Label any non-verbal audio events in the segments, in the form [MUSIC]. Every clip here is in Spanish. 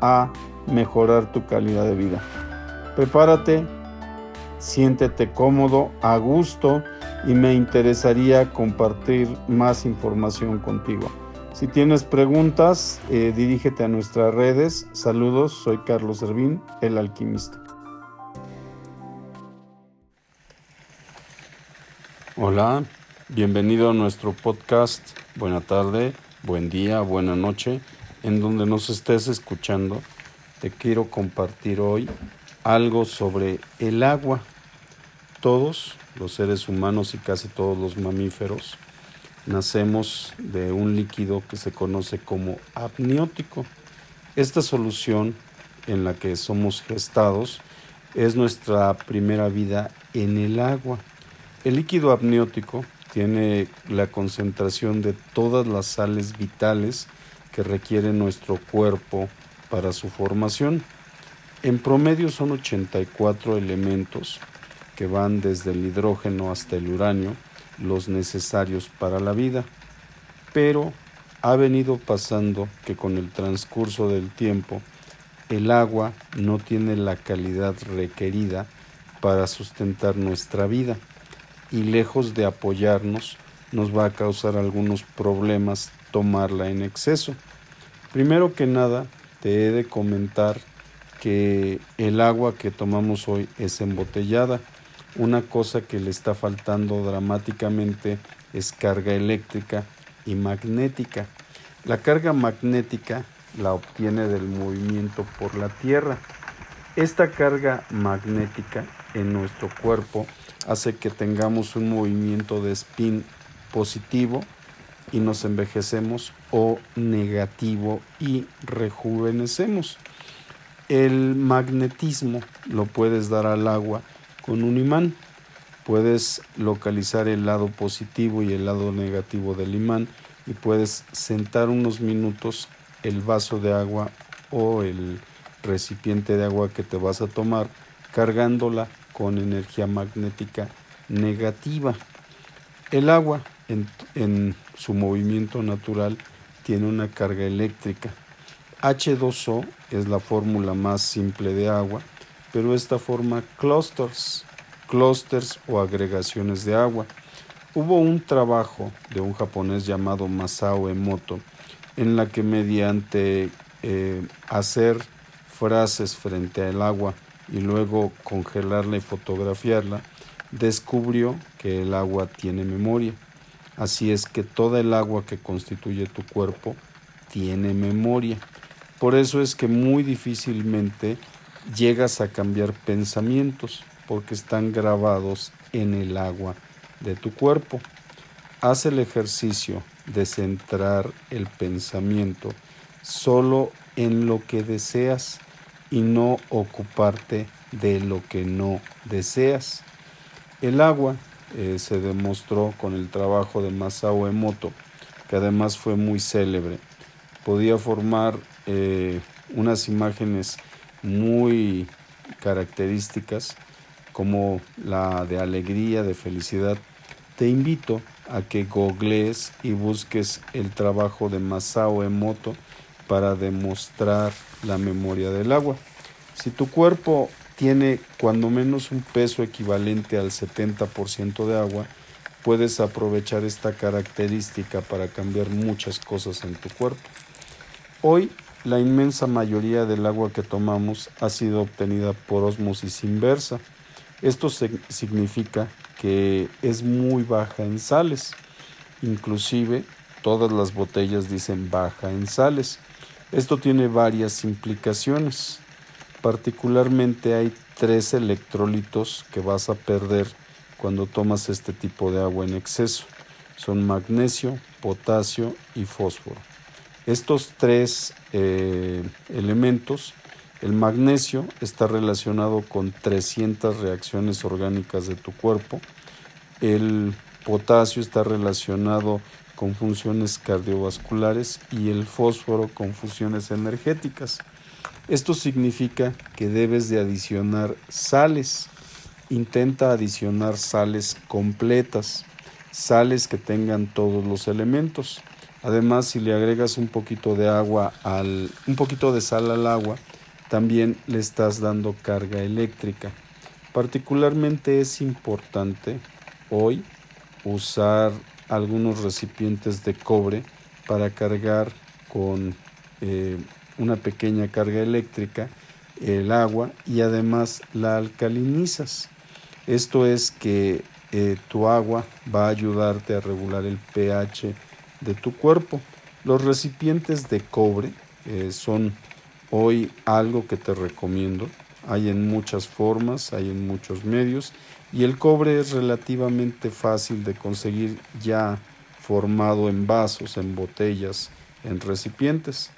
a mejorar tu calidad de vida. Prepárate, siéntete cómodo, a gusto y me interesaría compartir más información contigo. Si tienes preguntas, eh, dirígete a nuestras redes. Saludos, soy Carlos Servín, el alquimista. Hola, bienvenido a nuestro podcast. Buena tarde, buen día, buena noche en donde nos estés escuchando, te quiero compartir hoy algo sobre el agua. Todos los seres humanos y casi todos los mamíferos nacemos de un líquido que se conoce como amniótico. Esta solución en la que somos gestados es nuestra primera vida en el agua. El líquido amniótico tiene la concentración de todas las sales vitales que requiere nuestro cuerpo para su formación. En promedio son 84 elementos que van desde el hidrógeno hasta el uranio, los necesarios para la vida. Pero ha venido pasando que con el transcurso del tiempo el agua no tiene la calidad requerida para sustentar nuestra vida y lejos de apoyarnos nos va a causar algunos problemas tomarla en exceso. Primero que nada, te he de comentar que el agua que tomamos hoy es embotellada. Una cosa que le está faltando dramáticamente es carga eléctrica y magnética. La carga magnética la obtiene del movimiento por la Tierra. Esta carga magnética en nuestro cuerpo hace que tengamos un movimiento de spin positivo y nos envejecemos o negativo y rejuvenecemos. El magnetismo lo puedes dar al agua con un imán. Puedes localizar el lado positivo y el lado negativo del imán y puedes sentar unos minutos el vaso de agua o el recipiente de agua que te vas a tomar cargándola con energía magnética negativa. El agua en, su movimiento natural tiene una carga eléctrica. H2O es la fórmula más simple de agua, pero esta forma clusters, clusters o agregaciones de agua. Hubo un trabajo de un japonés llamado Masao Emoto en la que mediante eh, hacer frases frente al agua y luego congelarla y fotografiarla, descubrió que el agua tiene memoria. Así es que toda el agua que constituye tu cuerpo tiene memoria. Por eso es que muy difícilmente llegas a cambiar pensamientos porque están grabados en el agua de tu cuerpo. Haz el ejercicio de centrar el pensamiento solo en lo que deseas y no ocuparte de lo que no deseas. El agua eh, se demostró con el trabajo de Masao Emoto, que además fue muy célebre. Podía formar eh, unas imágenes muy características como la de alegría, de felicidad. Te invito a que googlees y busques el trabajo de Masao Emoto para demostrar la memoria del agua. Si tu cuerpo tiene cuando menos un peso equivalente al 70% de agua, puedes aprovechar esta característica para cambiar muchas cosas en tu cuerpo. Hoy, la inmensa mayoría del agua que tomamos ha sido obtenida por osmosis inversa. Esto significa que es muy baja en sales. Inclusive, todas las botellas dicen baja en sales. Esto tiene varias implicaciones. Particularmente hay tres electrolitos que vas a perder cuando tomas este tipo de agua en exceso. Son magnesio, potasio y fósforo. Estos tres eh, elementos, el magnesio está relacionado con 300 reacciones orgánicas de tu cuerpo, el potasio está relacionado con funciones cardiovasculares y el fósforo con funciones energéticas. Esto significa que debes de adicionar sales. Intenta adicionar sales completas, sales que tengan todos los elementos. Además, si le agregas un poquito de agua al un poquito de sal al agua, también le estás dando carga eléctrica. Particularmente es importante hoy usar algunos recipientes de cobre para cargar con eh, una pequeña carga eléctrica el agua y además la alcalinizas. Esto es que eh, tu agua va a ayudarte a regular el pH de tu cuerpo. Los recipientes de cobre eh, son hoy algo que te recomiendo. Hay en muchas formas, hay en muchos medios y el cobre es relativamente fácil de conseguir ya formado en vasos, en botellas, en recipientes.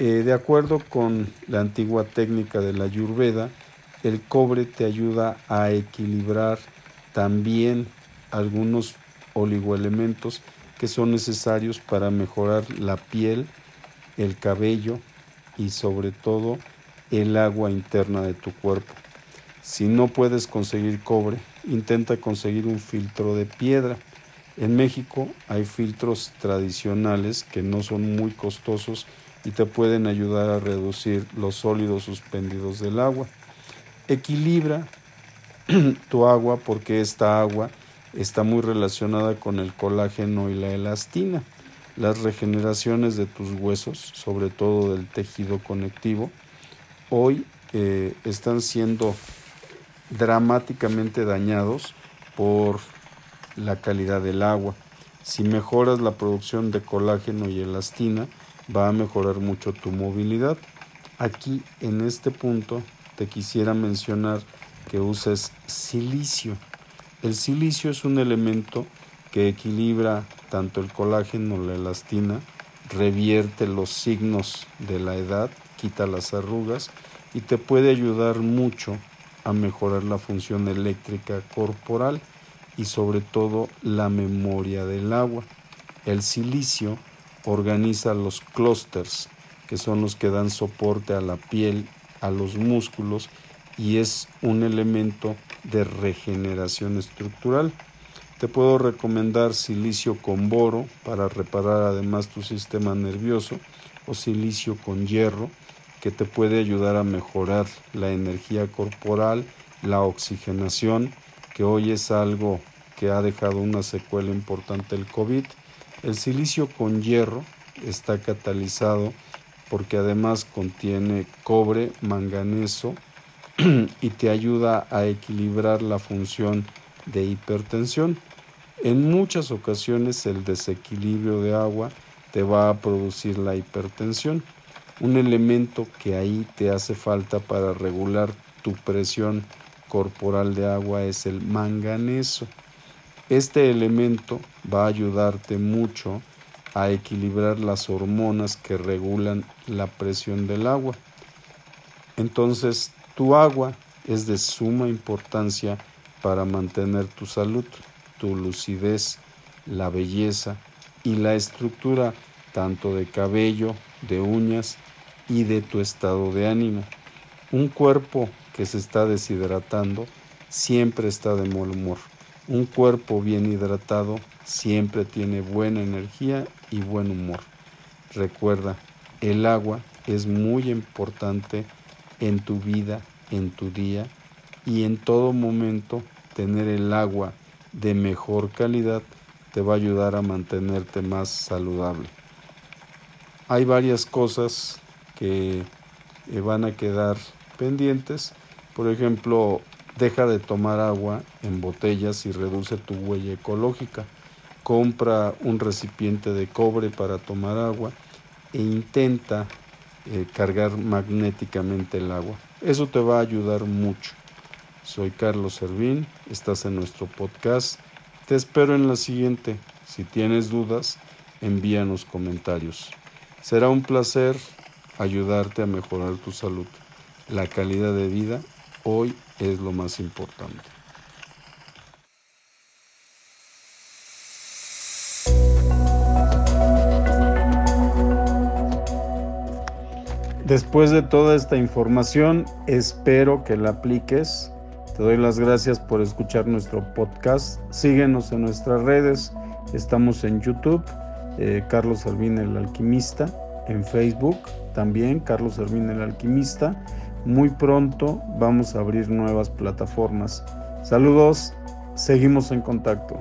Eh, de acuerdo con la antigua técnica de la Ayurveda, el cobre te ayuda a equilibrar también algunos oligoelementos que son necesarios para mejorar la piel, el cabello y sobre todo el agua interna de tu cuerpo. Si no puedes conseguir cobre, intenta conseguir un filtro de piedra. En México hay filtros tradicionales que no son muy costosos y te pueden ayudar a reducir los sólidos suspendidos del agua. Equilibra [CLEARS THROAT] tu agua porque esta agua está muy relacionada con el colágeno y la elastina. Las regeneraciones de tus huesos, sobre todo del tejido conectivo, hoy eh, están siendo dramáticamente dañados por la calidad del agua. Si mejoras la producción de colágeno y elastina, va a mejorar mucho tu movilidad. Aquí en este punto te quisiera mencionar que uses silicio. El silicio es un elemento que equilibra tanto el colágeno, la elastina, revierte los signos de la edad, quita las arrugas y te puede ayudar mucho a mejorar la función eléctrica corporal y sobre todo la memoria del agua. El silicio organiza los clústeres, que son los que dan soporte a la piel, a los músculos y es un elemento de regeneración estructural. Te puedo recomendar silicio con boro para reparar además tu sistema nervioso o silicio con hierro que te puede ayudar a mejorar la energía corporal, la oxigenación, que hoy es algo que ha dejado una secuela importante el COVID. El silicio con hierro está catalizado porque además contiene cobre, manganeso [CLEARS THROAT] y te ayuda a equilibrar la función de hipertensión. En muchas ocasiones el desequilibrio de agua te va a producir la hipertensión un elemento que ahí te hace falta para regular tu presión corporal de agua es el manganeso. Este elemento va a ayudarte mucho a equilibrar las hormonas que regulan la presión del agua. Entonces, tu agua es de suma importancia para mantener tu salud, tu lucidez, la belleza y la estructura tanto de cabello, de uñas y de tu estado de ánimo. Un cuerpo que se está deshidratando siempre está de mal humor. Un cuerpo bien hidratado siempre tiene buena energía y buen humor. Recuerda, el agua es muy importante en tu vida, en tu día y en todo momento tener el agua de mejor calidad te va a ayudar a mantenerte más saludable. Hay varias cosas que eh, van a quedar pendientes. Por ejemplo, deja de tomar agua en botellas y reduce tu huella ecológica. Compra un recipiente de cobre para tomar agua e intenta eh, cargar magnéticamente el agua. Eso te va a ayudar mucho. Soy Carlos Servín, estás en nuestro podcast. Te espero en la siguiente. Si tienes dudas, envíanos comentarios. Será un placer ayudarte a mejorar tu salud. La calidad de vida hoy es lo más importante. Después de toda esta información, espero que la apliques. Te doy las gracias por escuchar nuestro podcast. Síguenos en nuestras redes. Estamos en YouTube, eh, Carlos Servín el Alquimista, en Facebook también, Carlos Servín el Alquimista. Muy pronto vamos a abrir nuevas plataformas. Saludos, seguimos en contacto.